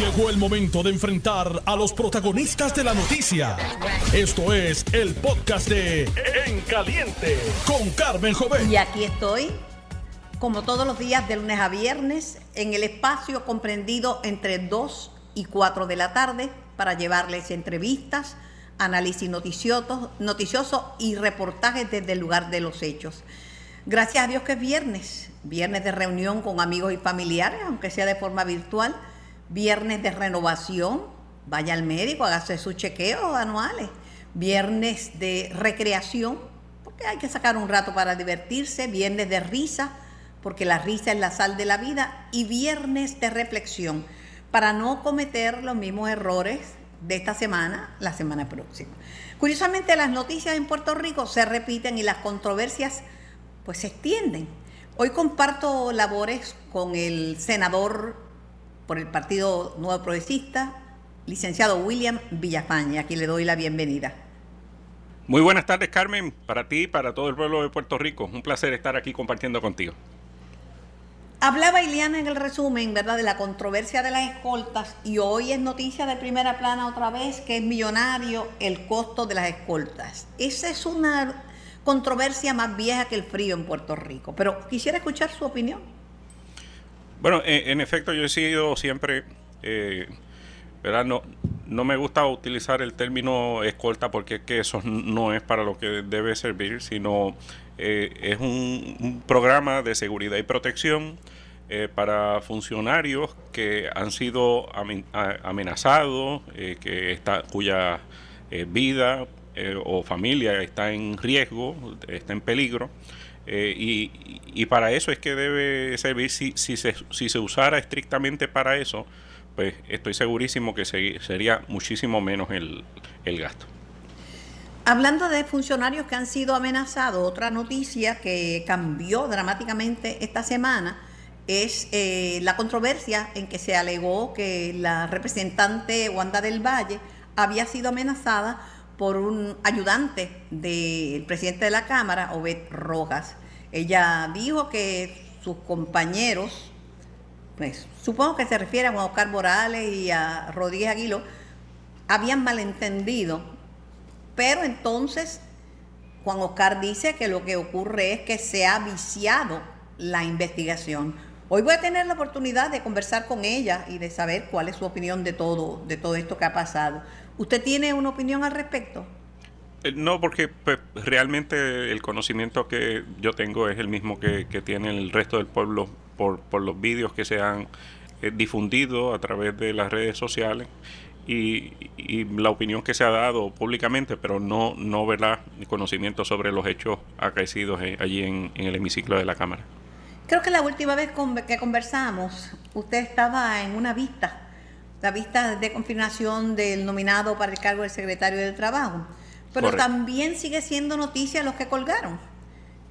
Llegó el momento de enfrentar a los protagonistas de la noticia. Esto es el podcast de En Caliente con Carmen Joven. Y aquí estoy, como todos los días de lunes a viernes, en el espacio comprendido entre 2 y 4 de la tarde para llevarles entrevistas, análisis noticioso, noticioso y reportajes desde el lugar de los hechos. Gracias a Dios que es viernes, viernes de reunión con amigos y familiares, aunque sea de forma virtual, viernes de renovación, vaya al médico, hágase sus chequeos anuales, viernes de recreación, porque hay que sacar un rato para divertirse, viernes de risa, porque la risa es la sal de la vida, y viernes de reflexión, para no cometer los mismos errores de esta semana, la semana próxima. Curiosamente, las noticias en Puerto Rico se repiten y las controversias pues se extienden. Hoy comparto labores con el senador por el Partido Nuevo Progresista, licenciado William Villafaña. Aquí le doy la bienvenida. Muy buenas tardes, Carmen, para ti y para todo el pueblo de Puerto Rico. Un placer estar aquí compartiendo contigo. Hablaba Iliana en el resumen, ¿verdad?, de la controversia de las escoltas y hoy es noticia de primera plana otra vez que es millonario el costo de las escoltas. Esa es una controversia más vieja que el frío en Puerto Rico, pero quisiera escuchar su opinión. Bueno, en, efecto yo he sido siempre, eh, ¿verdad? No, no me gusta utilizar el término escolta porque es que eso no es para lo que debe servir, sino eh, es un, programa de seguridad y protección eh, para funcionarios que han sido amenazados, eh, que está, cuya vida o familia está en riesgo, está en peligro. Y, y, para eso es que debe servir, si, si, se, si se usara estrictamente para eso, pues estoy segurísimo que sería muchísimo menos el, el gasto. Hablando de funcionarios que han sido amenazados, otra noticia que cambió dramáticamente esta semana es eh, la controversia en que se alegó que la representante Wanda del Valle había sido amenazada por un ayudante del presidente de la Cámara, Obed Rojas. Ella dijo que sus compañeros, pues supongo que se refiere a Juan Oscar Morales y a Rodríguez Aguilo, habían malentendido pero entonces Juan Oscar dice que lo que ocurre es que se ha viciado la investigación. Hoy voy a tener la oportunidad de conversar con ella y de saber cuál es su opinión de todo, de todo esto que ha pasado. ¿Usted tiene una opinión al respecto? Eh, no, porque pues, realmente el conocimiento que yo tengo es el mismo que, tiene el resto del pueblo por, por los vídeos que se han eh, difundido a través de las redes sociales y, la opinión que se ha dado públicamente, pero no, no ¿verdad? conocimiento sobre los hechos acaecidos eh, allí en, el hemiciclo de la Cámara. Creo que la última vez que conversamos, usted estaba en una vista, la vista de confirmación del nominado para el cargo del secretario del Trabajo, pero también sigue siendo noticia los que colgaron.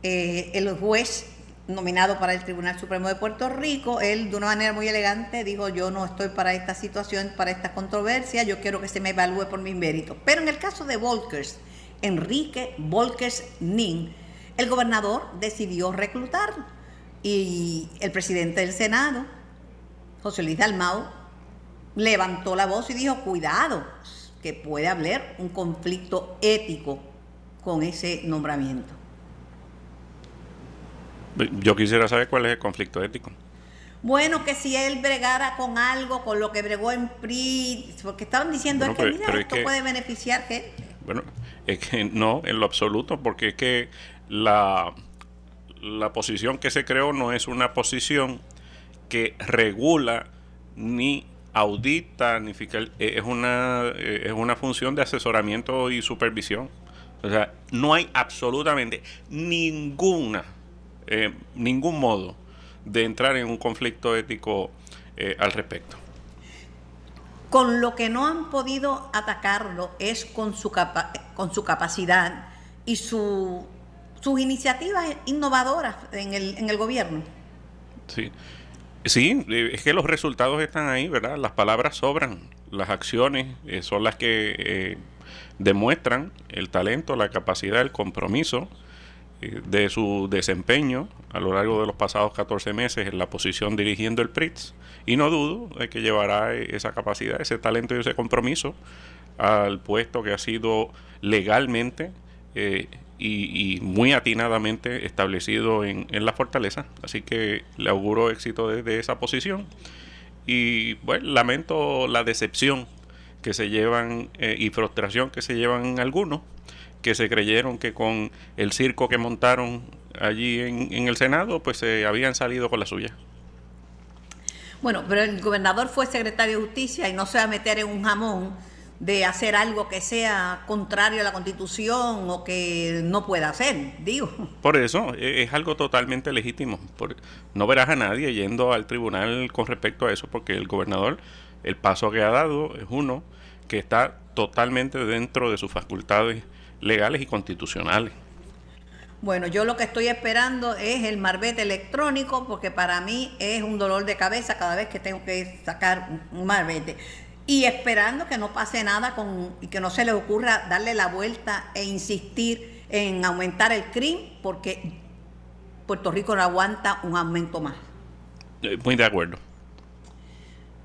Eh, el juez nominado para el Tribunal Supremo de Puerto Rico, él de una manera muy elegante dijo, yo no estoy para esta situación, para esta controversia, yo quiero que se me evalúe por mis méritos. Pero en el caso de Volkers, Enrique Volkers Nin, el gobernador decidió reclutarlo y el presidente del Senado, José Luis Dalmau, levantó la voz y dijo, cuidado, que puede haber un conflicto ético con ese nombramiento. Yo quisiera saber cuál es el conflicto ético. Bueno, que si él bregara con algo, con lo que bregó en PRI, porque estaban diciendo es que mira, esto puede beneficiar gente. Bueno, es que no, en lo absoluto, porque es que la, la posición que se creó no es una posición que regula ni audita ni fiscal, es una, es una función de asesoramiento y supervisión. O sea, no hay absolutamente ninguna eh, ningún modo de entrar en un conflicto ético eh, al respecto. Con lo que no han podido atacarlo es con su, con su capacidad y su, sus iniciativas innovadoras en el, en el gobierno. Sí. Sí, eh, es que los resultados están ahí, ¿verdad? Las palabras sobran, las acciones son las que demuestran el talento, la capacidad, el compromiso eh, de su desempeño a lo largo de los pasados 14 meses en la posición dirigiendo el PRITS y no dudo de que llevará esa capacidad, ese talento y ese compromiso al puesto que ha sido legalmente eh, y, muy atinadamente establecido en, la fortaleza. Así que le auguro éxito desde esa posición. Y bueno, lamento la decepción que se llevan eh, y frustración que se llevan algunos que se creyeron que con el circo que montaron allí en, en el Senado, pues se habían salido con la suya. Bueno, pero el gobernador fue secretario de justicia y no se va a meter en un jamón de hacer algo que sea contrario a la constitución o que no pueda hacer, digo. Por eso e, es algo totalmente legítimo. no verás a nadie yendo al tribunal con respecto a eso, porque el gobernador, el paso que ha dado es uno que está totalmente dentro de sus facultades legales y constitucionales. Bueno, yo lo que estoy esperando es el marbete electrónico porque para mí es un dolor de cabeza cada vez que tengo que sacar un marbete y esperando que no pase nada con, y que no se le ocurra darle la vuelta e insistir en aumentar el crimen, porque Puerto Rico no aguanta un aumento más. Eh, muy de acuerdo.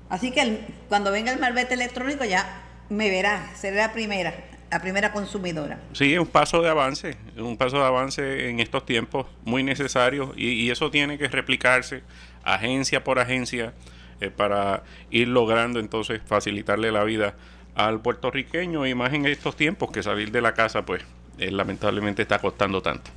Así que cuando venga el malvete electrónico ya me verá, seré la primera, la primera consumidora. Sí, es un paso de avance, un paso de avance en estos tiempos muy necesario y, y eso tiene que replicarse agencia por agencia eh, para ir logrando entonces facilitarle la vida al puertorriqueño y más en estos tiempos que salir de la casa pues eh, lamentablemente está costando tanto.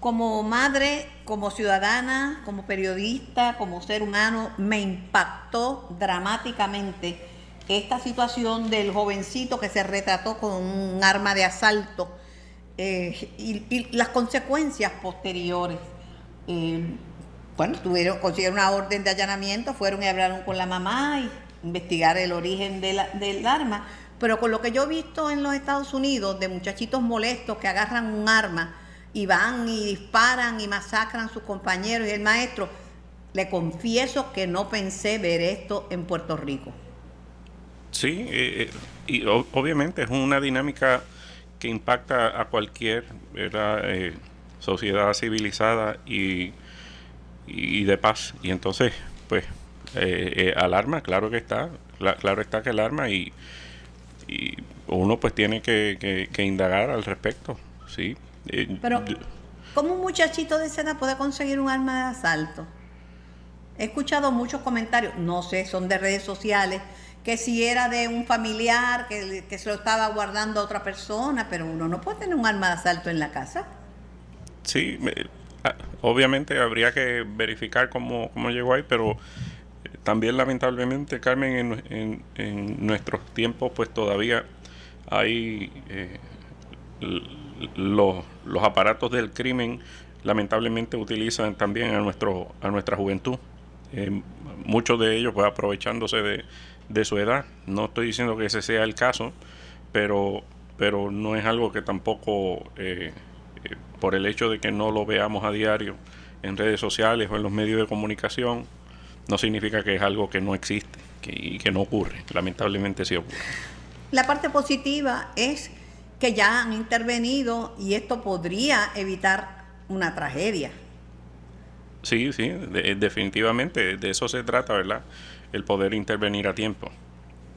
Como madre, como ciudadana, como periodista, como ser humano, me impactó dramáticamente esta situación del jovencito que se retrató con un arma de asalto eh, y, las consecuencias posteriores bueno, tuvieron, consiguieron una orden de allanamiento, fueron y hablaron con la mamá y investigar el origen del arma. Pero con lo que yo he visto en los Estados Unidos de muchachitos molestos que agarran un arma y van y disparan y masacran a sus compañeros y el maestro, le confieso que no pensé ver esto en Puerto Rico. Sí, eh, eh, y obviamente es una dinámica que impacta a cualquier eh, sociedad civilizada y y de paz. Y entonces, pues, eh, eh, alarma, claro que está, claro está que alarma y, y uno pues tiene que, que, indagar al respecto, sí. Eh, Pero, ¿cómo un muchachito de edad puede conseguir un arma de asalto? He escuchado muchos comentarios, no sé, son de redes sociales, que si era de un familiar que, que se lo estaba guardando a otra persona, pero uno no puede tener un arma de asalto en la casa. Sí, obviamente habría que verificar cómo, cómo llegó ahí, pero eh, también lamentablemente, Carmen, en, en, nuestros tiempos pues todavía hay eh, los, los aparatos del crimen lamentablemente utilizan también a nuestro a nuestra juventud. Eh, muchos de ellos pues aprovechándose de, de, su edad. No estoy diciendo que ese sea el caso pero pero no es algo que tampoco eh, por el hecho de que no lo veamos a diario en redes sociales o en los medios de comunicación, no significa que es algo que no existe y que no ocurre. Lamentablemente sí ocurre. La parte positiva es que ya han intervenido y esto podría evitar una tragedia. Sí, sí, definitivamente, de eso se trata, ¿verdad? El poder intervenir a tiempo.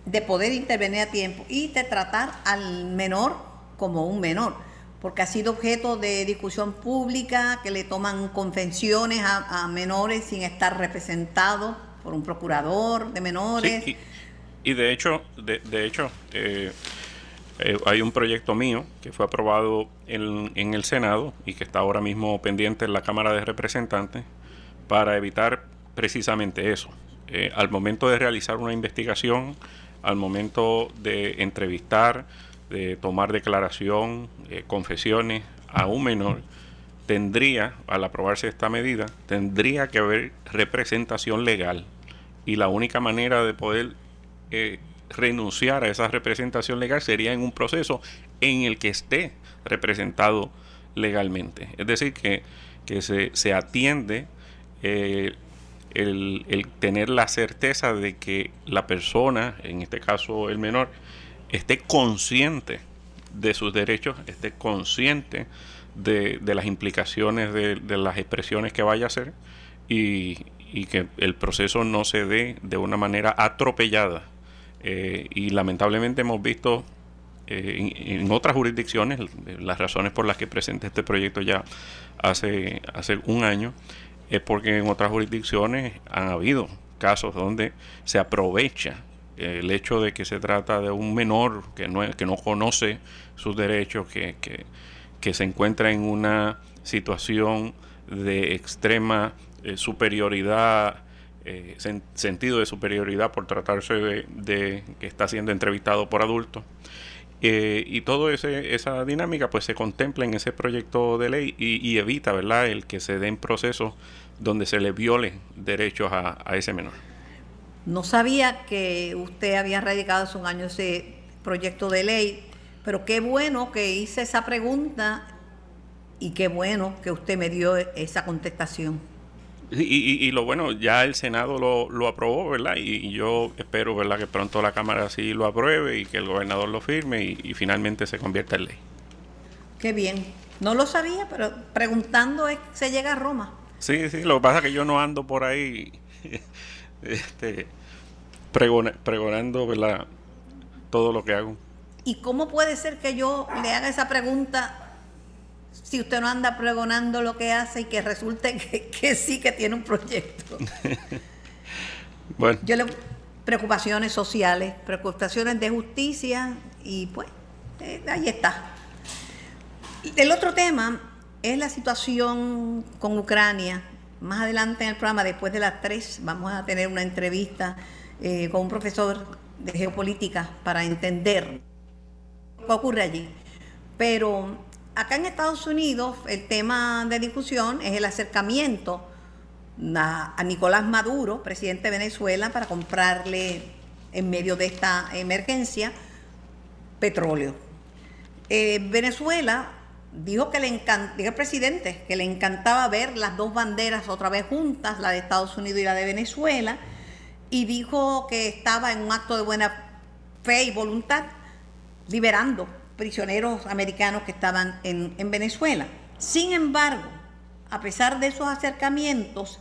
De poder intervenir a tiempo y de tratar al menor como un menor porque ha sido objeto de discusión pública, que le toman convenciones a, menores sin estar representados por un procurador de menores. y, de hecho, de, hecho eh, eh, hay un proyecto mío que fue aprobado en, en, el Senado y que está ahora mismo pendiente en la Cámara de Representantes para evitar precisamente eso. Eh, al momento de realizar una investigación, al momento de entrevistar, de tomar declaración, eh, confesiones a un menor, tendría, al aprobarse esta medida, tendría que haber representación legal. Y la única manera de poder eh, renunciar a esa representación legal sería en un proceso en el que esté representado legalmente. Es decir, que, que se, se atiende eh, el, el, tener la certeza de que la persona, en este caso el menor, esté consciente de sus derechos, esté consciente de, las implicaciones de, las expresiones que vaya a hacer y, que el proceso no se dé de una manera atropellada. Eh, y lamentablemente hemos visto eh, en, otras jurisdicciones las razones por las que presenté este proyecto ya hace, hace un año es porque en otras jurisdicciones han habido casos donde se aprovecha el hecho de que se trata de un menor que no, que no conoce sus derechos, que, que, se encuentra en una situación de extrema eh, superioridad, eh, sentido de superioridad por tratarse de, que está siendo entrevistado por adultos. Eh, y toda esa dinámica pues se contempla en ese proyecto de ley y, evita verdad el que se den procesos donde se le viole derechos a, ese menor. No sabía que usted había radicado hace un año ese proyecto de ley, pero qué bueno que hice esa pregunta y qué bueno que usted me dio esa contestación. Y, y, lo bueno, ya el Senado lo, lo aprobó, ¿verdad? Y, yo espero, ¿verdad?, que pronto la Cámara sí lo apruebe y que el gobernador lo firme y, finalmente se convierta en ley. Qué bien. No lo sabía, pero preguntando es se llega a Roma. Sí, sí, lo que pasa es que yo no ando por ahí este, pregonando, ¿verdad?, todo lo que hago. ¿Y cómo puede ser que yo le haga esa pregunta si usted no anda pregonando lo que hace y que resulte que, sí que tiene un proyecto. bueno. Yo le preocupaciones sociales, preocupaciones de justicia y pues eh, ahí está. El otro tema es la situación con Ucrania. Más adelante en el programa, después de las tres, vamos a tener una entrevista eh, con un profesor de geopolítica para entender qué ocurre allí. Pero acá en Estados Unidos el tema de discusión es el acercamiento a, Nicolás Maduro, presidente de Venezuela, para comprarle en medio de esta emergencia petróleo. Eh, Venezuela dijo que le encanta, dijo el presidente, que le encantaba ver las dos banderas otra vez juntas, la de Estados Unidos y la de Venezuela, y dijo que estaba en un acto de buena fe y voluntad liberando prisioneros americanos que estaban en, Venezuela. Sin embargo, a pesar de esos acercamientos,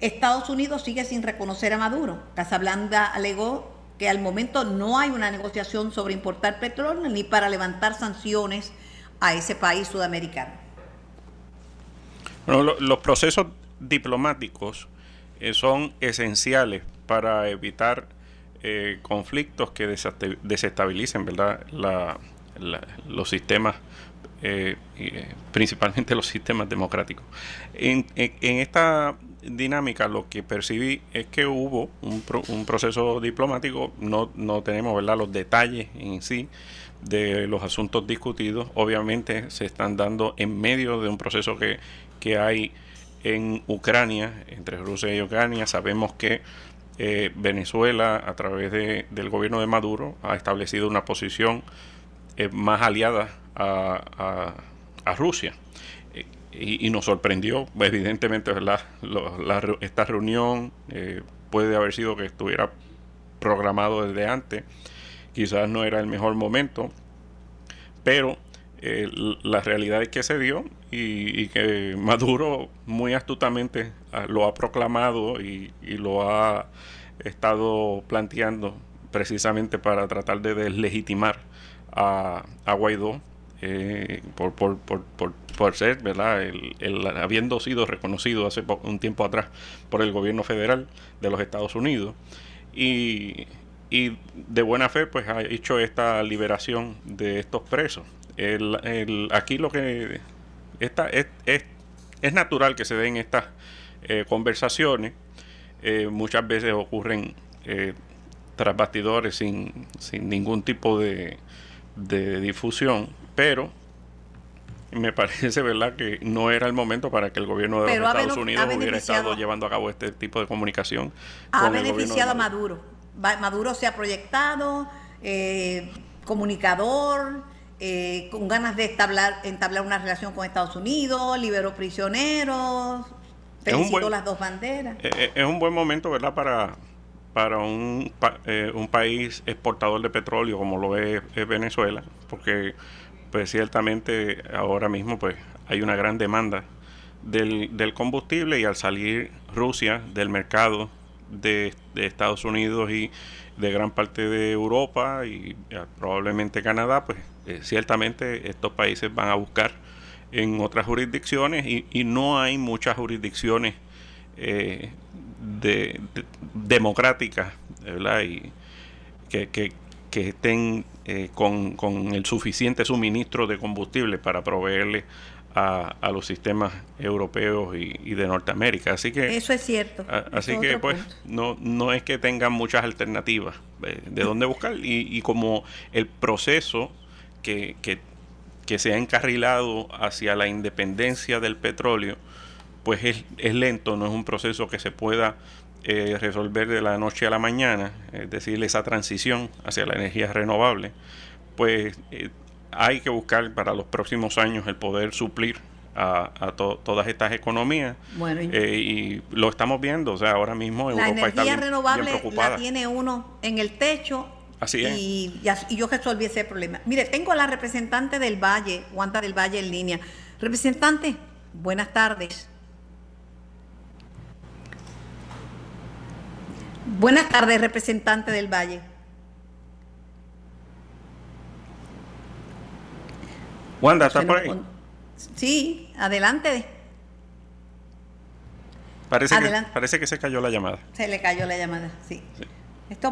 Estados Unidos sigue sin reconocer a Maduro. Casablanca alegó que al momento no hay una negociación sobre importar petróleo ni para levantar sanciones a ese país sudamericano. Bueno, los procesos diplomáticos eh, son esenciales para evitar eh, conflictos que desestabilicen ¿verdad? La, los sistemas, eh, eh, principalmente los sistemas democráticos. En, esta dinámica lo que percibí es que hubo un, un proceso diplomático, no, no tenemos ¿verdad? los detalles en sí de los asuntos discutidos, obviamente se están dando en medio de un proceso que, que hay en Ucrania, entre Rusia y Ucrania, sabemos que eh, Venezuela, a través de, del gobierno de Maduro, ha establecido una posición más aliada a, Rusia. Y, nos sorprendió, evidentemente, esta reunión eh, puede haber sido que estuviera programado desde antes, quizás no era el mejor momento, pero eh, la realidad es que se dio y, que Maduro muy astutamente ah, lo ha proclamado y, lo ha estado planteando precisamente para tratar de deslegitimar a, Guaidó eh, por, por, por, por, ser, ¿verdad? El, habiendo sido reconocido hace un tiempo atrás por el gobierno federal de los Estados Unidos. Y, y de buena fe, pues ha hecho esta liberación de estos presos. El, aquí lo que esta, es, es, es natural que se den estas eh, conversaciones. Eh, muchas veces ocurren tras bastidores sin, sin ningún tipo de, de difusión, pero me parece verdad que no era el momento para que el gobierno de los Estados Unidos hubiera estado llevando a cabo este tipo de comunicación. Ha beneficiado a Maduro. Maduro se ha proyectado, eh, comunicador, eh, con ganas de entablar, entablar una relación con Estados Unidos, liberó prisioneros, felicitó las dos banderas. Eh, es un buen momento, ¿verdad?, para para un, un país exportador de petróleo como lo es, Venezuela, porque pues ciertamente ahora mismo pues hay una gran demanda del, del combustible y al salir Rusia del mercado de, Estados Unidos y de gran parte de Europa y probablemente Canadá, pues eh, ciertamente estos países van a buscar en otras jurisdicciones y, no hay muchas jurisdicciones eh, de, democráticas Y que, estén eh, con, el suficiente suministro de combustible para proveerle a, a los sistemas europeos y, de Norteamérica. Así que eso es cierto. así que pues no no es que tengan muchas alternativas de, dónde buscar y, y, como el proceso que, que, que, se ha encarrilado hacia la independencia del petróleo, pues es, es lento, no es un proceso que se pueda eh, resolver de la noche a la mañana, es decir, esa transición hacia la energía renovable, pues eh, hay que buscar para los próximos años el poder suplir a, todas estas economías bueno, y, eh, lo estamos viendo, o sea, ahora mismo la energía renovable la tiene uno en el techo Así es. Y, y, yo resolví ese problema. Mire, tengo a la representante del Valle, Wanda del Valle en línea. Representante, buenas tardes. Buenas tardes, representante del Valle. Wanda, ¿está por ahí? Sí, adelante. Parece, Que, parece que se cayó la llamada. Se le cayó la llamada, sí.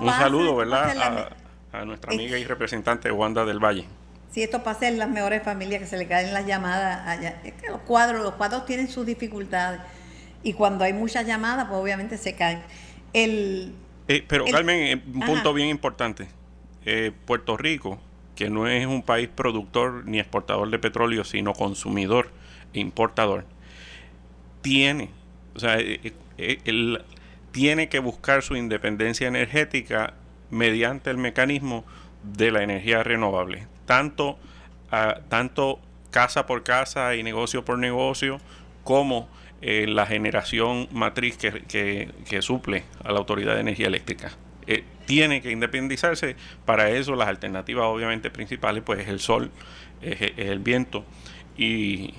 Un saludo, ¿verdad? A, nuestra amiga y representante Wanda del Valle. Sí, esto pasa en las mejores familias que se le caen las llamadas allá. Es que los cuadros, los cuadros tienen sus dificultades. Y cuando hay muchas llamadas, pues obviamente se caen. El, eh, pero Carmen, eh, un punto bien importante. Eh, Puerto Rico, que no es un país productor ni exportador de petróleo, sino consumidor e importador, tiene, o sea, él, tiene que buscar su independencia energética mediante el mecanismo de la energía renovable, tanto, tanto casa por casa y negocio por negocio, como eh, la generación matriz que, que, suple a la Autoridad de Energía Eléctrica. Eh, tiene que independizarse, para eso las alternativas obviamente principales pues es el sol, es, el viento y,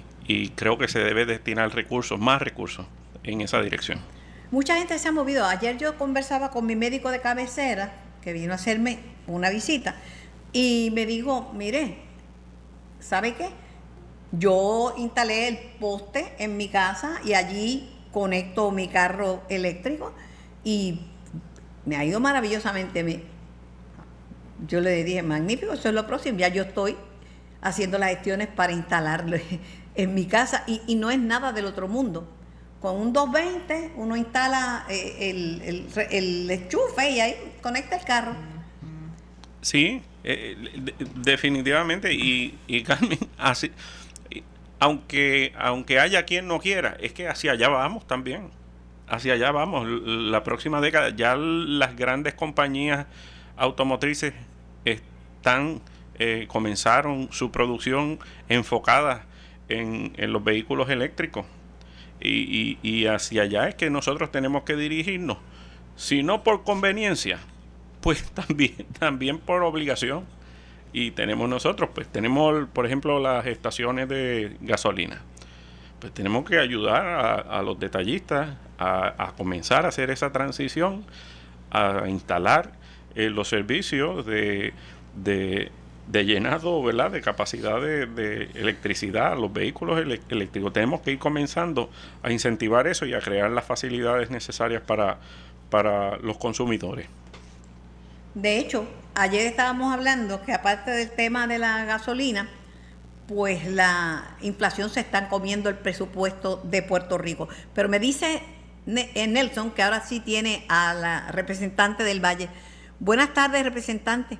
creo que se debe destinar recursos, más recursos en esa dirección. Mucha gente se ha movido. Ayer yo conversaba con mi médico de cabecera que vino a hacerme una visita y me dijo, mire, ¿sabe qué? Yo instalé el poste en mi casa y allí conecto mi carro eléctrico y me ha ido maravillosamente. Yo le dije, magnífico, eso es lo próximo. Ya yo estoy haciendo las gestiones para instalarlo en mi casa y, no es nada del otro mundo. Con un 220 uno instala eh, el, el, enchufe y ahí conecta el carro. Sí, eh, definitivamente. Y, y Carmen, así, aunque, aunque haya quien no quiera, es que hacia allá vamos también. Hacia allá vamos. La próxima década ya las grandes compañías automotrices están eh, comenzaron su producción enfocada en, los vehículos eléctricos. Y, y, hacia allá es que nosotros tenemos que dirigirnos. Si no por conveniencia, pues también, también por obligación y tenemos nosotros, pues tenemos, por ejemplo, las estaciones de gasolina. Pues tenemos que ayudar a, los detallistas a, comenzar a hacer esa transición, a instalar eh, los servicios de, de, llenado, ¿verdad? De capacidad de, electricidad, los vehículos eléctricos. Tenemos que ir comenzando a incentivar eso y a crear las facilidades necesarias para, para los consumidores. De hecho, ayer estábamos hablando que aparte del tema de la gasolina, pues la inflación se está comiendo el presupuesto de Puerto Rico. Pero me dice eh, Nelson que ahora sí tiene a la representante del Valle. Buenas tardes, representante.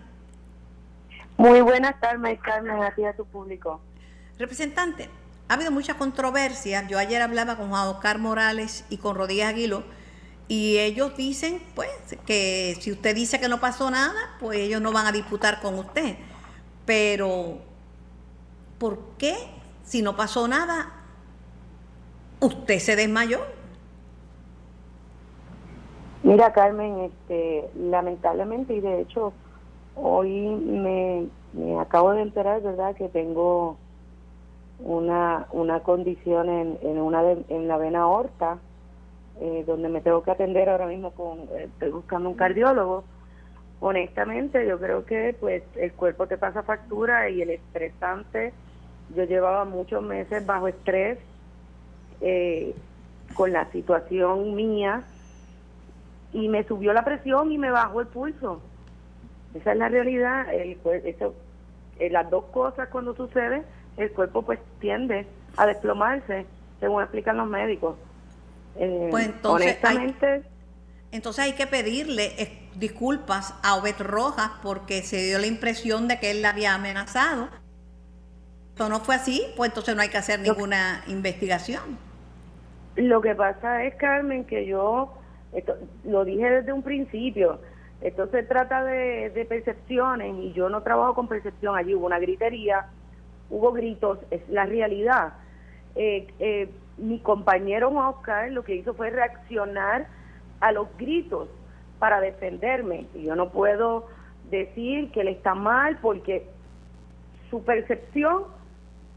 Muy buenas tardes, Carmen, a ti a tu público. Representante, ha habido mucha controversia. Yo ayer hablaba con Juan Oscar Morales y con Rodríguez Aguilo y ellos dicen, pues, que si usted dice que no pasó nada, pues ellos no van a disputar con usted. Pero, ¿por qué, si no pasó nada, usted se desmayó? Mira, Carmen, este, lamentablemente, y de hecho, Hoy me, me acabo de enterar, ¿verdad?, que tengo una, una condición en, en, una en la vena aorta, eh, donde me tengo que atender ahora mismo con, eh, estoy buscando un cardiólogo. Honestamente, yo creo que pues el cuerpo te pasa factura y el estresante, yo llevaba muchos meses bajo estrés eh, con la situación mía y me subió la presión y me bajó el pulso. Esa es la realidad. El, eso, las dos cosas cuando sucede, el cuerpo pues tiende a desplomarse, según explican los médicos. Eh, pues entonces honestamente... Hay, entonces hay que pedirle eh, disculpas a Obed Rojas porque se dio la impresión de que él la había amenazado. Esto no fue así, pues entonces no hay que hacer ninguna investigación. Lo que pasa es, Carmen, que yo esto, lo dije desde un principio, esto se trata de, de percepciones y yo no trabajo con percepción. Allí hubo una gritería, hubo gritos, es la realidad. Eh, eh, mi compañero Oscar lo que hizo fue reaccionar a los gritos para defenderme. Y yo no puedo decir que él está mal porque su percepción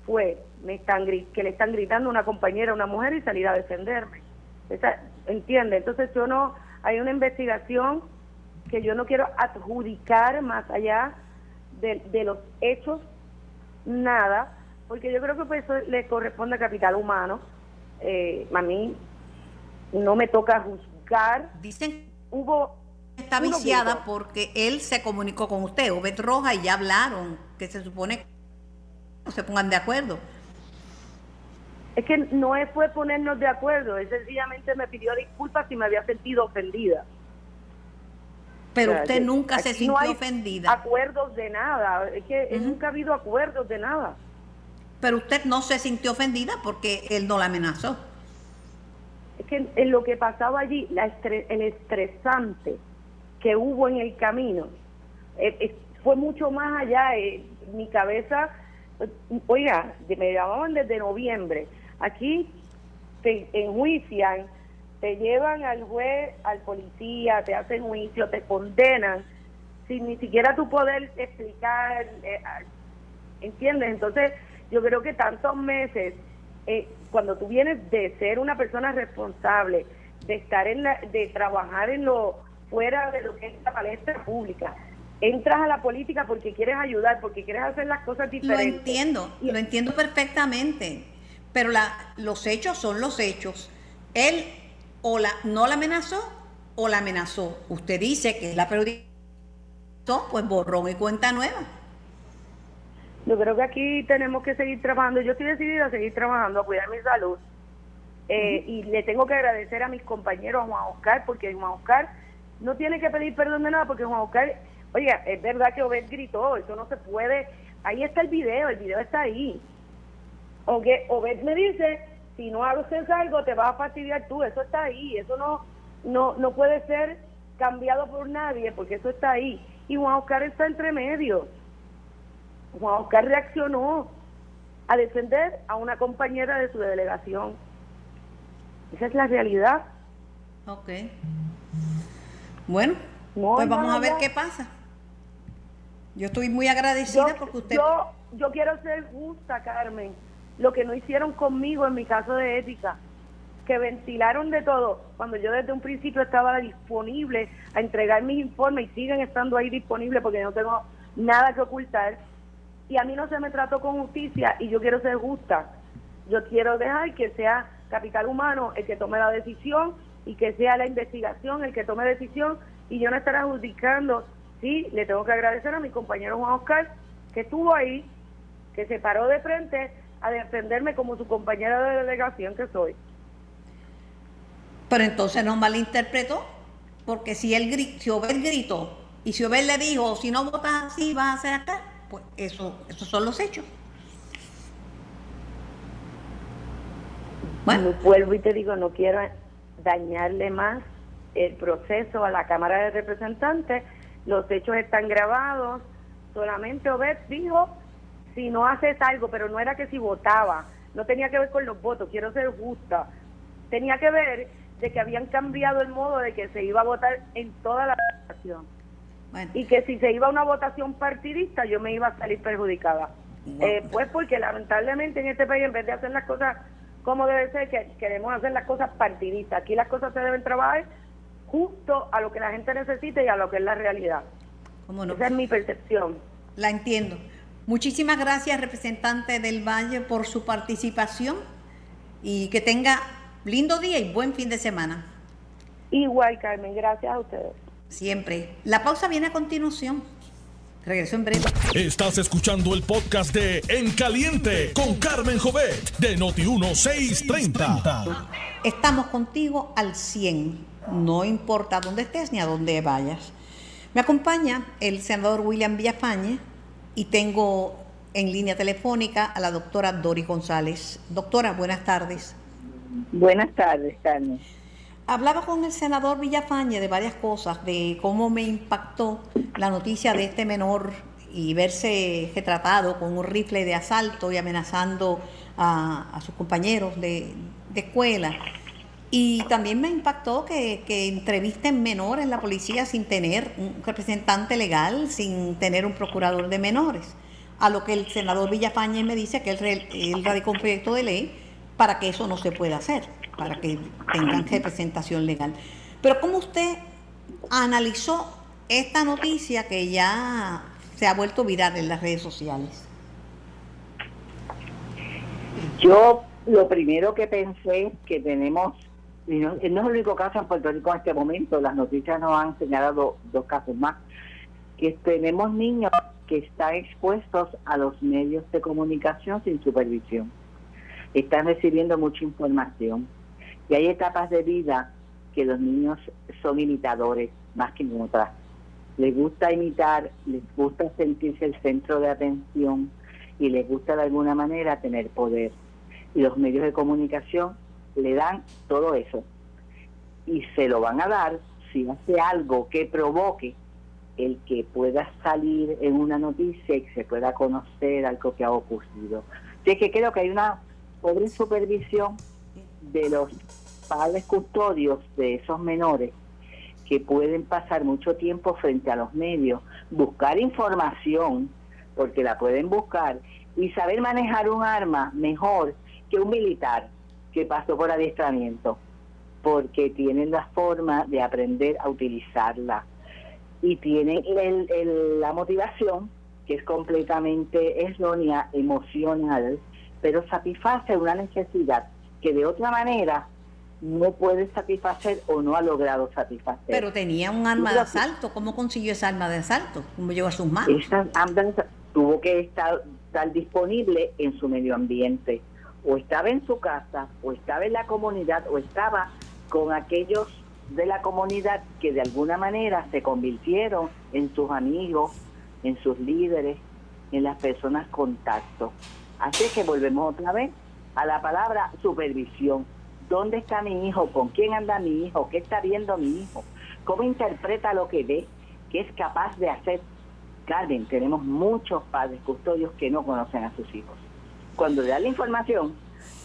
fue me están que le están gritando una compañera, una mujer y salir a defenderme. Esa, ¿Entiende? Entonces yo no, hay una investigación que yo no quiero adjudicar más allá de, de los hechos nada, porque yo creo que pues eso le corresponde a capital humano. Eh, a mí no me toca juzgar. Dicen hubo está viciada porque él se comunicó con usted, Obed Roja, y ya hablaron, que se supone se pongan de acuerdo. Es que no fue ponernos de acuerdo, él sencillamente me pidió disculpas y me había sentido ofendida. Pero usted nunca se sintió no hay ofendida. Acuerdos de nada, es que nunca ha habido acuerdos de nada. Pero usted no se sintió ofendida porque él no la amenazó. Es que en lo que pasaba allí, la el estresante que hubo en el camino, eh, eh, fue mucho más allá. Eh, mi cabeza, oiga, me llamaban desde noviembre. Aquí te enjuician te llevan al juez, al policía, te hacen juicio, te condenan, sin ni siquiera tu poder explicar, eh, ¿entiendes? Entonces, yo creo que tantos meses, eh, cuando tú vienes de ser una persona responsable, de estar en la, de trabajar en lo fuera de lo que es la palestra pública, entras a la política porque quieres ayudar, porque quieres hacer las cosas diferentes. Lo entiendo, lo entiendo perfectamente, pero la, los hechos son los hechos. Él o la, no la amenazó o la amenazó. Usted dice que es la periodista, pues borrón y cuenta nueva. Yo creo que aquí tenemos que seguir trabajando. Yo estoy decidida a seguir trabajando, a cuidar mi salud. Eh, y le tengo que agradecer a mis compañeros, a Juan Oscar, porque Juan Oscar no tiene que pedir perdón de nada, porque Juan Oscar, oye, es verdad que Obed gritó, eso no se puede. Ahí está el video, el video está ahí. Aunque Obed me dice si no haces algo te vas a fastidiar tú, eso está ahí, eso no, no, no puede ser cambiado por nadie porque eso está ahí. Y Juan Oscar está entre medio. Juan Oscar reaccionó a defender a una compañera de su delegación. Esa es la realidad. Ok. Bueno, pues vamos a ver qué pasa. Yo estoy muy agradecida porque usted... Yo, yo quiero ser justa, Carmen lo que no hicieron conmigo en mi caso de ética, que ventilaron de todo, cuando yo desde un principio estaba disponible a entregar mis informes y siguen estando ahí disponibles porque no tengo nada que ocultar, y a mí no se me trató con justicia y yo quiero ser justa. Yo quiero dejar que sea capital humano el que tome la decisión y que sea la investigación el que tome decisión y yo no estar adjudicando. Sí, le tengo que agradecer a mi compañero Juan Oscar que estuvo ahí, que se paró de frente a defenderme como su compañera de delegación que soy. Pero entonces no malinterpretó, porque si él si Obed gritó y si Obed le dijo, si no votas así vas a hacer acá, pues eso, esos son los hechos. Bueno. Vuelvo y te digo, no quiero dañarle más el proceso a la Cámara de Representantes. Los hechos están grabados. Solamente Obed dijo si no haces algo, pero no era que si votaba, no tenía que ver con los votos, quiero ser justa, tenía que ver de que habían cambiado el modo de que se iba a votar en toda la votación. y que si se iba a una votación partidista yo me iba a salir perjudicada. Eh, pues porque lamentablemente en este país en vez de hacer las cosas como debe ser, que queremos hacer las cosas partidistas. Aquí las cosas se deben trabajar justo a lo que la gente necesita y a lo que es la realidad. Esa es mi percepción. La entiendo. Muchísimas gracias, representante del Valle, por su participación y que tenga lindo día y buen fin de semana. Igual, Carmen, gracias a ustedes. Siempre. La pausa viene a continuación. Regreso en breve. Estás escuchando el podcast de En Caliente con Carmen Jovet de Noti1630. Estamos contigo al 100. No importa dónde estés ni a dónde vayas. Me acompaña el senador William Villafañe y tengo en línea telefónica a la doctora Dori González. Doctora, buenas tardes. Buenas tardes, Carmen. Hablaba con el senador Villafañe de varias cosas, de cómo me impactó la noticia de este menor y verse retratado con un rifle de asalto y amenazando a, sus compañeros de, escuela. Y también me impactó que, entrevisten menores en la policía sin tener un representante legal, sin tener un procurador de menores. A lo que el senador Villafañe me dice que él, él radicó un proyecto de ley para que eso no se pueda hacer para que tengan representación legal. Pero ¿cómo usted analizó esta noticia que ya se ha vuelto viral en las redes sociales? Yo lo primero que pensé que tenemos, y no, es el único caso en Puerto Rico en este momento, las noticias nos han señalado dos casos más, que tenemos niños que están expuestos a los medios de comunicación sin supervisión. Están recibiendo mucha información. Y hay etapas de vida que los niños son imitadores más que en otras. Les gusta imitar, les gusta sentirse el centro de atención y les gusta de alguna manera tener poder. Y los medios de comunicación le dan todo eso. Y se lo van a dar si hace algo que provoque el que pueda salir en una noticia y que se pueda conocer algo que ha ocurrido. Así que creo que hay una pobre supervisión de los padres custodios de esos menores que pueden pasar mucho tiempo frente a los medios, buscar información, porque la pueden buscar, y saber manejar un arma mejor que un militar que pasó por adiestramiento, porque tienen la forma de aprender a utilizarla y tienen la motivación que es completamente errónea, emocional, pero satisface una necesidad que de otra manera no puede satisfacer o no ha logrado satisfacer. Pero tenía un arma de asalto. ¿Cómo consiguió esa arma de asalto? ¿Cómo llegó a sus manos? Esa arma tuvo que estar, estar disponible en su medio ambiente. O estaba en su casa, o estaba en la comunidad, o estaba con aquellos de la comunidad que de alguna manera se convirtieron en sus amigos, en sus líderes, en las personas contacto. Así que volvemos otra vez a la palabra supervisión. ¿Dónde está mi hijo? ¿Con quién anda mi hijo? ¿Qué está viendo mi hijo? ¿Cómo interpreta lo que ve? ¿Qué es capaz de hacer? Carmen, tenemos muchos padres custodios que no conocen a sus hijos. Cuando le dan la información,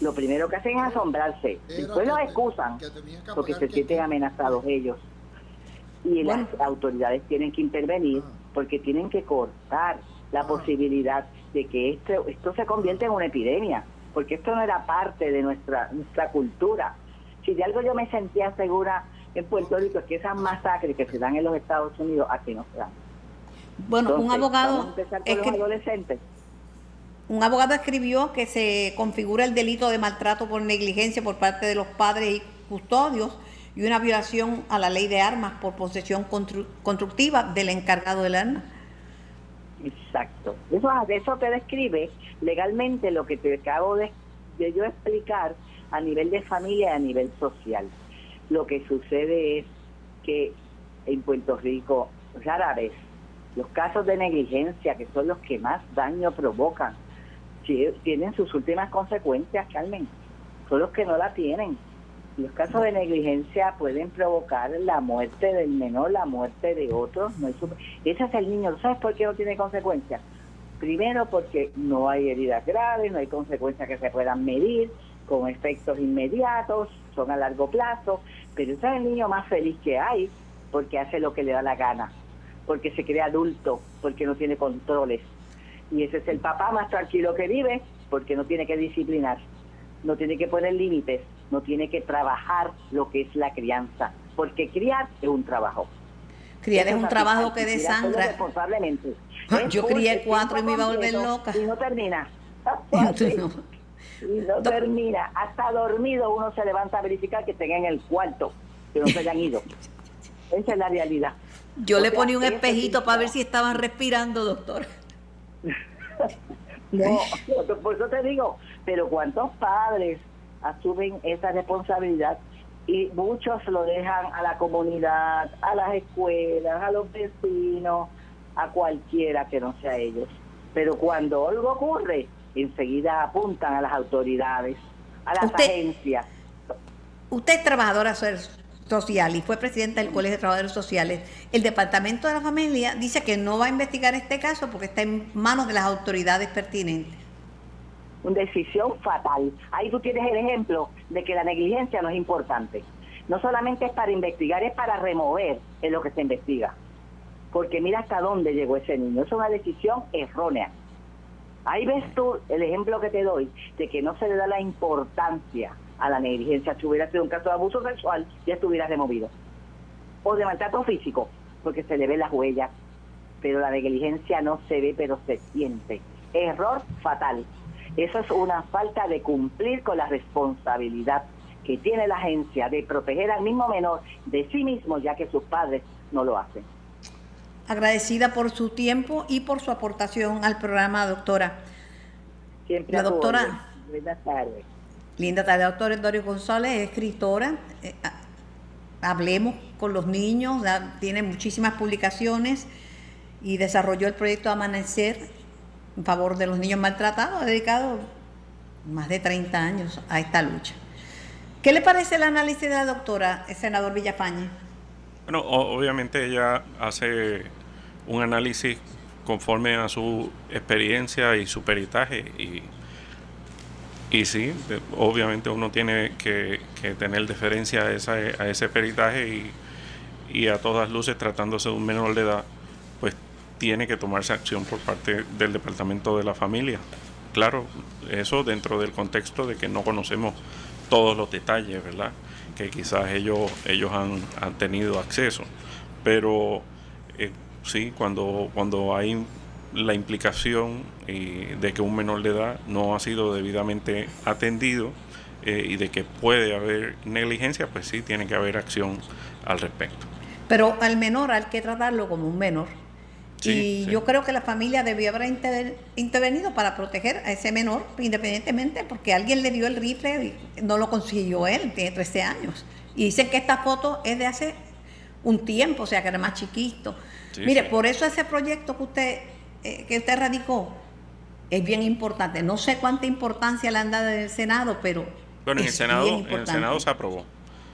lo primero que hacen es asombrarse. Después los excusan porque se sienten amenazados ellos. Y las autoridades tienen que intervenir ah. porque tienen que cortar la ah. posibilidad de que esto, esto se convierta en una epidemia, porque esto no era parte de nuestra, nuestra cultura. Si de algo yo me sentía segura en Puerto Rico es que esas masacres que se dan en los Estados Unidos aquí no se dan. Bueno, un abogado... adolescentes. Un abogado escribió que se configura el delito de maltrato por negligencia por parte de los padres y custodios y una violación a la ley de armas por posesión constructiva del encargado del arma. Exacto. Eso, eso te describe legalmente lo que te acabo de, yo explicar a nivel de familia y a nivel social. Lo que sucede es que en Puerto Rico rara vez los casos de negligencia, que son los que más daño provocan, tienen sus últimas consecuencias, Carmen. Son los que no la tienen. Los casos de negligencia pueden provocar la muerte del menor, la muerte de otros. No Ese es el niño. ¿Sabes por qué no tiene consecuencias? Primero porque no hay heridas graves, no hay consecuencias que se puedan medir con efectos inmediatos, son a largo plazo, pero ese es el niño más feliz que hay porque hace lo que le da la gana. porque se cree adulto, porque no tiene controles. Y ese es el papá más tranquilo que vive, porque no tiene que disciplinar, no tiene que poner límites, no tiene que trabajar lo que es la crianza, porque criar es un trabajo. Criar es un trabajo que desangra. Responsablemente. Yo crié cuatro y me iba a volver loca. Y no termina. y no termina. Hasta dormido uno se levanta a verificar que estén en el cuarto, que no se hayan ido. Esa es la realidad. Yo le ponía un espejito para ver si estaban respirando, doctor. no, por eso te digo, pero ¿cuántos padres asumen esa responsabilidad? Y muchos lo dejan a la comunidad, a las escuelas, a los vecinos, a cualquiera que no sea ellos. Pero cuando algo ocurre, enseguida apuntan a las autoridades, a las agencias. Usted es trabajadora social y fue presidenta del Colegio de Trabajadores Sociales. El Departamento de la Familia dice que no va a investigar este caso porque está en manos de las autoridades pertinentes. Una decisión fatal. Ahí tú tienes el ejemplo de que la negligencia no es importante. No solamente es para investigar, es para remover en lo que se investiga. Porque mira hasta dónde llegó ese niño. Es una decisión errónea. Ahí ves tú el ejemplo que te doy de que no se le da la importancia a la negligencia. Si hubiera sido un caso de abuso sexual, ya estuviera removido. O de maltrato físico, porque se le ve las huellas. Pero la negligencia no se ve, pero se siente. Error fatal. Eso es una falta de cumplir con la responsabilidad que tiene la agencia de proteger al mismo menor de sí mismo, ya que sus padres no lo hacen agradecida por su tiempo y por su aportación al programa, doctora. Siempre la doctora. Buenas tardes. Linda tarde, doctora Doris González, escritora. Eh, hablemos con los niños, tiene muchísimas publicaciones y desarrolló el proyecto Amanecer en favor de los niños maltratados. Ha dedicado más de 30 años a esta lucha. ¿Qué le parece el análisis de la doctora, el senador Villafañe? Bueno, obviamente ella hace un análisis conforme a su experiencia y su peritaje y, y sí, obviamente uno tiene que, tener deferencia a, esa, a ese peritaje y, a todas luces tratándose de un menor de edad, pues tiene que tomarse acción por parte del Departamento de la Familia. Claro, eso dentro del contexto de que no conocemos todos los detalles, ¿verdad? Que quizás ellos, ellos han, han tenido acceso. Pero eh, sí, cuando, cuando hay la implicación eh, de que un menor de edad no ha sido debidamente atendido eh, y de que puede haber negligencia, pues sí, tiene que haber acción al respecto. Pero al menor hay que tratarlo como un menor. y yo creo que la familia debió haber intervenido para proteger a ese menor, independientemente, porque alguien le dio el rifle y no lo consiguió él, tiene 13 años. Y dicen que esta foto es de hace un tiempo, o sea, que era más chiquito. Mire, por eso ese proyecto que usted, eh, que usted radicó es bien importante. No sé cuánta importancia le han dado en el Senado, pero. Bueno, en el Senado, en el Senado se aprobó.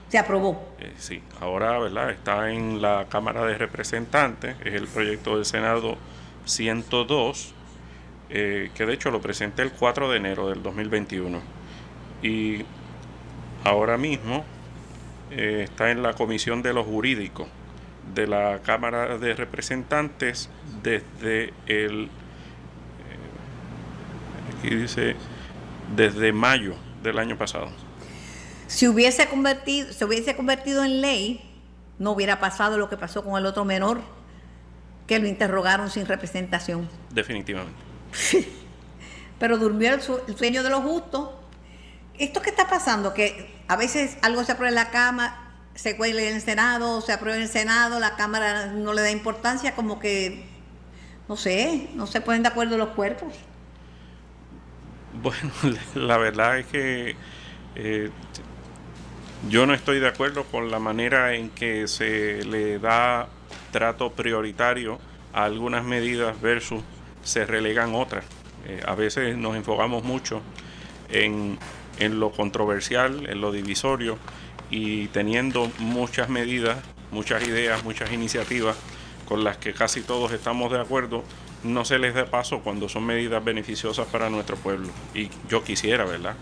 Se aprobó. Eh, sí, ahora, ¿verdad? Está en la Cámara de Representantes, es el proyecto del Senado 102, eh, que de hecho lo presenté el 4 de enero del 2021. Y ahora mismo está en la Comisión de los Jurídicos de la Cámara de Representantes desde el eh, aquí dice desde mayo del año pasado. Si hubiese convertido, se hubiese convertido en ley, no hubiera pasado lo que pasó con el otro menor, que lo interrogaron sin representación. Definitivamente. Pero durmió el, sueño de los justos. Esto que está pasando, que a veces algo se aprueba en la cama, se cuele en el Senado, se aprueba en el Senado, la Cámara no le da importancia, como que, no sé, no se ponen de acuerdo los cuerpos. Bueno, la verdad es que eh, yo no estoy de acuerdo con la manera en que se le da trato prioritario a algunas medidas versus se relegan otras. Eh, a veces nos enfocamos mucho en, en lo controversial, en lo divisorio, y teniendo muchas medidas, muchas ideas, muchas iniciativas con las que casi todos estamos de acuerdo, no se les dé paso cuando son medidas beneficiosas para nuestro pueblo. Y yo quisiera, ¿verdad?,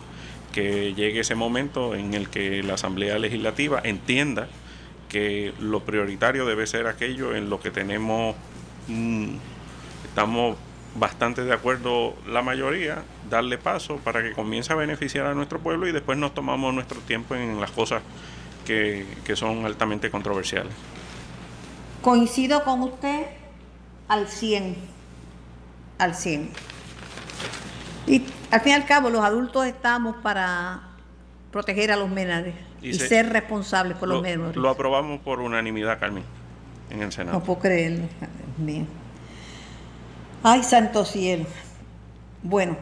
que llegue ese momento en el que la Asamblea Legislativa entienda que lo prioritario debe ser aquello en lo que tenemos, mm, estamos bastante de acuerdo la mayoría, darle paso para que comience a beneficiar a nuestro pueblo y después nos tomamos nuestro tiempo en las cosas que, que son altamente controversiales. Coincido con usted al 100, al 100. Y al fin y al cabo los adultos estamos para proteger a los menores y, ser responsables por los menores. Lo aprobamos por unanimidad, Carmen, en el Senado. No puedo creerlo. Bien. Ay, santo cielo. Bueno,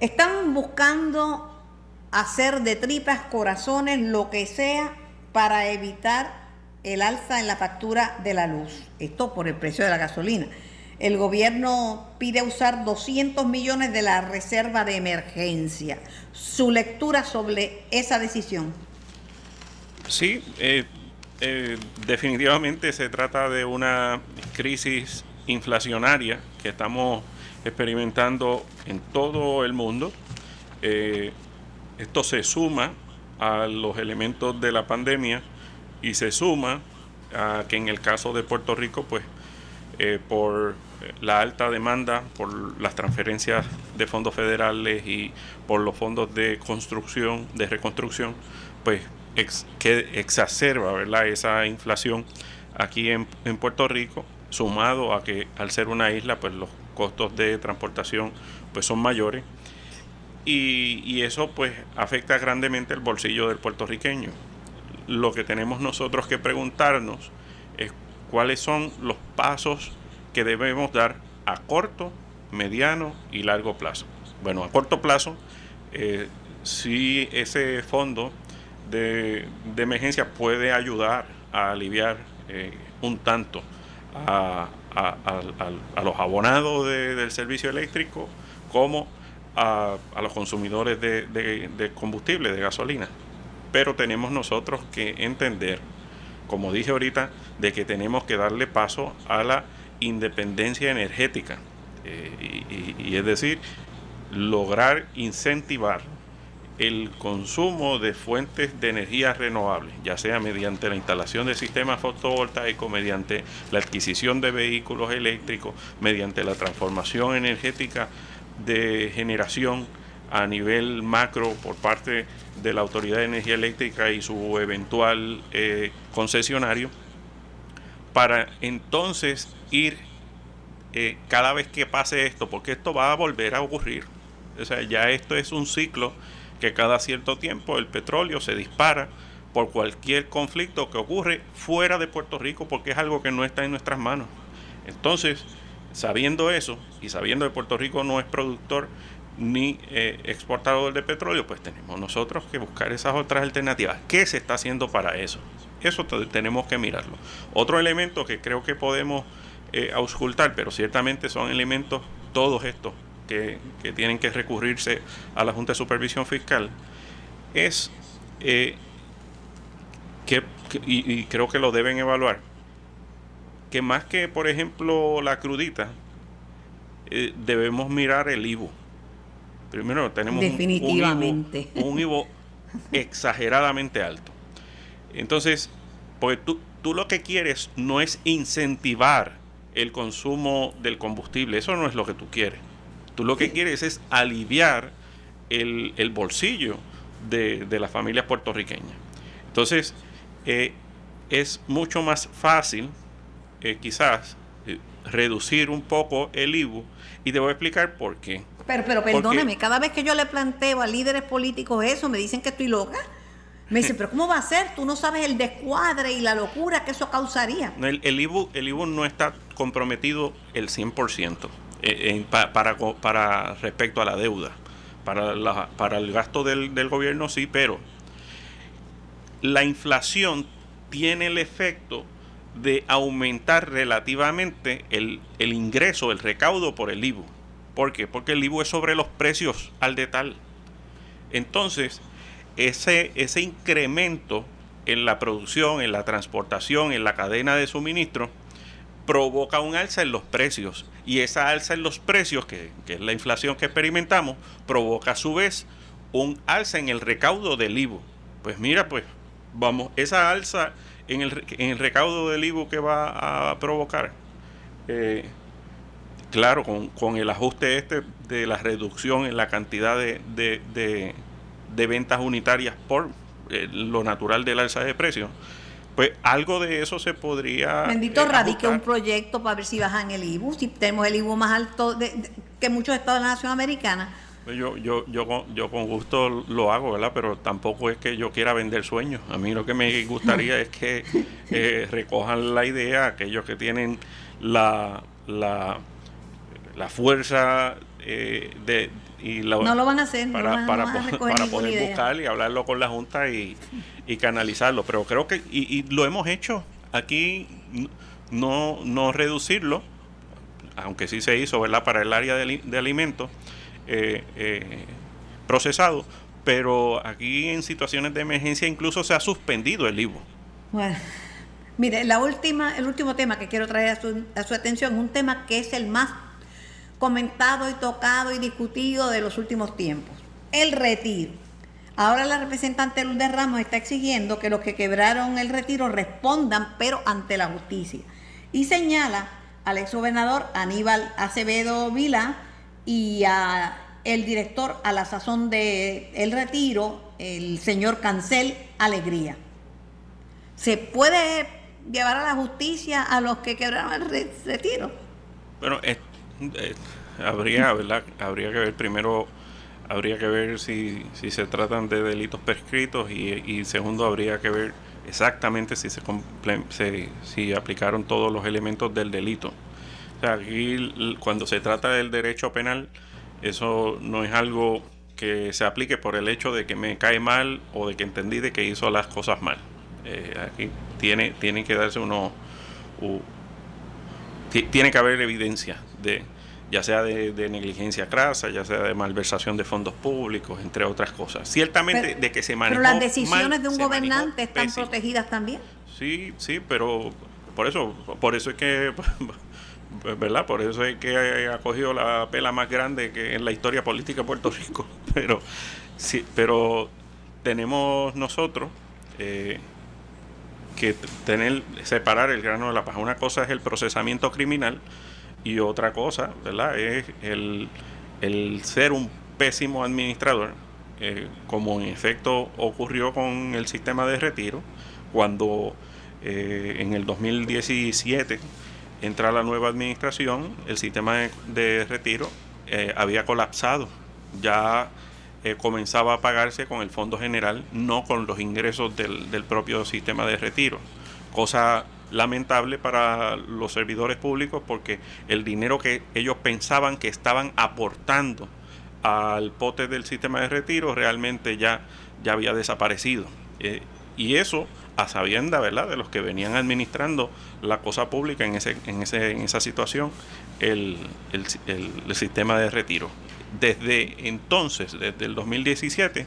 están buscando hacer de tripas, corazones, lo que sea, para evitar el alza en la factura de la luz. Esto por el precio de la gasolina. El gobierno pide usar 200 millones de la reserva de emergencia. ¿Su lectura sobre esa decisión? Sí, eh, eh, definitivamente se trata de una crisis inflacionaria que estamos experimentando en todo el mundo. Eh, esto se suma a los elementos de la pandemia y se suma a que en el caso de Puerto Rico, pues eh, por la alta demanda, por las transferencias de fondos federales y por los fondos de construcción, de reconstrucción, pues que exacerba ¿verdad? esa inflación aquí en, en Puerto Rico sumado a que al ser una isla, pues los costos de transportación pues son mayores y, y, eso pues afecta grandemente el bolsillo del puertorriqueño. Lo que tenemos nosotros que preguntarnos es cuáles son los pasos que debemos dar a corto, mediano y largo plazo. Bueno, a corto plazo, eh, si ese fondo de, emergencia puede ayudar a aliviar eh, un tanto a, los abonados del servicio eléctrico como a, los consumidores de, combustible, de gasolina. Pero tenemos nosotros que entender, como dije ahorita, de que tenemos que darle paso a la independencia energética. Eh, y es decir, lograr incentivar el consumo de fuentes de energía renovables, ya sea mediante la instalación de sistemas fotovoltaicos, mediante la adquisición de vehículos eléctricos, mediante la transformación energética de generación a nivel macro por parte de la Autoridad de Energía Eléctrica y su eventual eh, concesionario, para entonces ir eh, cada vez que pase esto, porque esto va a volver a ocurrir. O sea, ya esto es un ciclo que cada cierto tiempo el petróleo se dispara por cualquier conflicto que ocurre fuera de Puerto Rico porque es algo que no está en nuestras manos. Entonces, sabiendo eso y sabiendo que Puerto Rico no es productor ni eh, exportador de petróleo, pues tenemos nosotros que buscar esas otras alternativas. ¿Qué se está haciendo para eso? Eso tenemos que mirarlo. Otro elemento que creo que podemos eh, auscultar, pero ciertamente son elementos todos estos que, tienen que recurrirse a la Junta de Supervisión Fiscal es eh, que, y, creo que lo deben evaluar, que más que, por ejemplo, la crudita, debemos mirar el IVO. Primero tenemos Definitivamente. un, IVO, exageradamente alto. Entonces, pues tú, tú lo que quieres no es incentivar el consumo del combustible, eso no es lo que tú quieres. Tú lo que quieres es aliviar el, bolsillo de, las familias puertorriqueñas. Entonces, eh, es mucho más fácil, eh, quizás, eh, reducir un poco el IVU y te voy a explicar por qué. Pero, pero perdóneme, cada vez que yo le planteo a líderes políticos eso, me dicen que estoy loca. Me dicen, pero ¿cómo va a ser? Tú no sabes el descuadre y la locura que eso causaría. El, el, IVU, el IVU no está comprometido el 100%. Eh, para, para respecto a la deuda. Para, para el gasto del, del gobierno sí, pero la inflación tiene el efecto de aumentar relativamente el, el, ingreso, el recaudo por el IBU. ¿Por qué? Porque el IBU es sobre los precios al detal. Entonces, ese, ese incremento en la producción, en la transportación, en la cadena de suministro, provoca un alza en los precios. Y esa alza en los precios, que, es la inflación que experimentamos, provoca a su vez un alza en el recaudo del IVO. Pues mira, pues vamos, esa alza en el, en el recaudo del IVU que va a provocar, eh, claro, con, con, el ajuste este de la reducción en la cantidad de, de, de, ventas unitarias por eh, lo natural del alza de precios, pues algo de eso se podría... Bendito eh, radique un proyecto para ver si bajan el IVU, si tenemos el IVU más alto que muchos estados de la nación americana pues yo, yo, yo, con, yo con gusto lo hago, ¿verdad? Pero tampoco es que yo quiera vender sueños. A mí lo que me gustaría es que eh, recojan la idea, aquellos que tienen la, la, la fuerza eh, de, y la, no lo van a hacer para, para, para poder buscar y hablarlo con la Junta y, y canalizarlo. Pero creo que, y, y lo hemos hecho aquí, no, no reducirlo, aunque sí se hizo, ¿verdad? Para el área de, de alimentos eh, eh, procesado, pero aquí en situaciones de emergencia incluso se ha suspendido el IVO. Bueno, mire, la última, el último tema que quiero traer a su, a su atención, un tema que es el más comentado y tocado y discutido de los últimos tiempos, el retiro. Ahora la representante Lourdes Ramos está exigiendo que los que quebraron el retiro respondan, pero ante la justicia. Y señala al exgobernador Aníbal Acevedo Vila y a el director a la sazón de El Retiro, el señor Cancel Alegría. ¿Se puede llevar a la justicia a los que quebraron el retiro? Bueno, eh, habría, ¿verdad? habría que ver primero, habría que ver si, si se tratan de delitos prescritos y, y segundo habría que ver exactamente si se, se, si aplicaron todos los elementos del delito. Aquí cuando se trata del derecho penal, eso no es algo que se aplique por el hecho de que me cae mal o de que entendí de que hizo las cosas mal. Eh, aquí tiene, tiene que darse uno... tiene que haber evidencia de ya sea de, negligencia crasa, ya sea de malversación de fondos públicos, entre otras cosas. Ciertamente de que se manejó Pero las decisiones de un gobernante están protegidas también. Sí, sí, pero por eso, por eso es que ¿verdad? Por eso es que ha cogido la pela más grande que en la historia política de Puerto Rico. Pero sí, pero tenemos nosotros eh, que tener separar el grano de la paja. Una cosa es el procesamiento criminal y otra cosa, ¿verdad? Es el, ser un pésimo administrador, eh, como en efecto ocurrió con el sistema de retiro, cuando eh, en el 2017 entra la nueva administración, el sistema de, retiro eh, había colapsado. Ya comenzaba a pagarse con el Fondo General, no con los ingresos del, del propio sistema de retiro. Cosa lamentable para los servidores públicos porque el dinero que ellos pensaban que estaban aportando al pote del sistema de retiro realmente ya, ya había desaparecido. Eh, y eso a sabienda, ¿verdad?, de los que venían administrando la cosa pública en, ese, en, ese, en esa situación, el, el, sistema de retiro. Desde entonces, desde el 2017,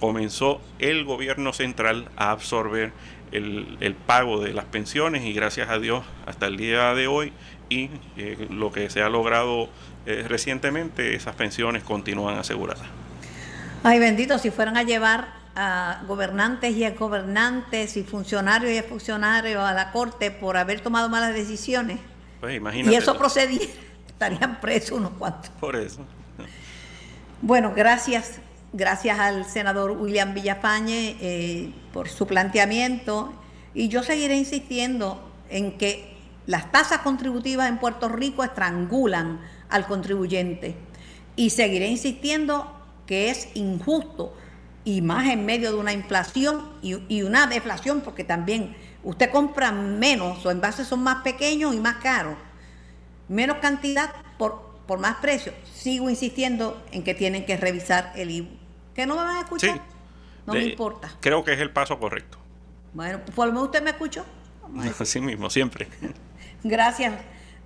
comenzó el gobierno central a absorber el, el, pago de las pensiones y gracias a Dios hasta el día de hoy y eh, lo que se ha logrado eh, recientemente, esas pensiones continúan aseguradas. Ay bendito, si fueran a llevar a gobernantes y a gobernantes y funcionarios y funcionarios a la corte por haber tomado malas decisiones. Pues y eso procedía, estarían presos unos cuantos. Por eso. Bueno, gracias, gracias al senador William Villafañe eh, por su planteamiento y yo seguiré insistiendo en que las tasas contributivas en Puerto Rico estrangulan al contribuyente y seguiré insistiendo que es injusto y más en medio de una inflación y, una deflación, porque también usted compra menos, o envases son más pequeños y más caros, menos cantidad por, por más precio. Sigo insistiendo en que tienen que revisar el IVU. ¿Que no me van a escuchar? No me importa. Creo que es el paso correcto. Bueno, por lo menos usted me escuchó. Así mismo, siempre. Gracias,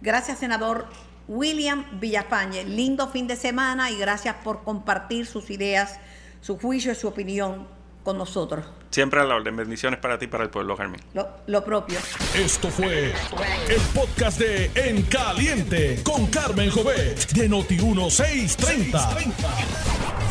gracias senador William Villafañe. Lindo fin de semana y gracias por compartir sus ideas su juicio y su opinión con nosotros. Siempre a la orden. Bendiciones para ti y para el pueblo, Carmen. Lo, propio. Esto fue el podcast de En Caliente con Carmen Jovet de Noti1630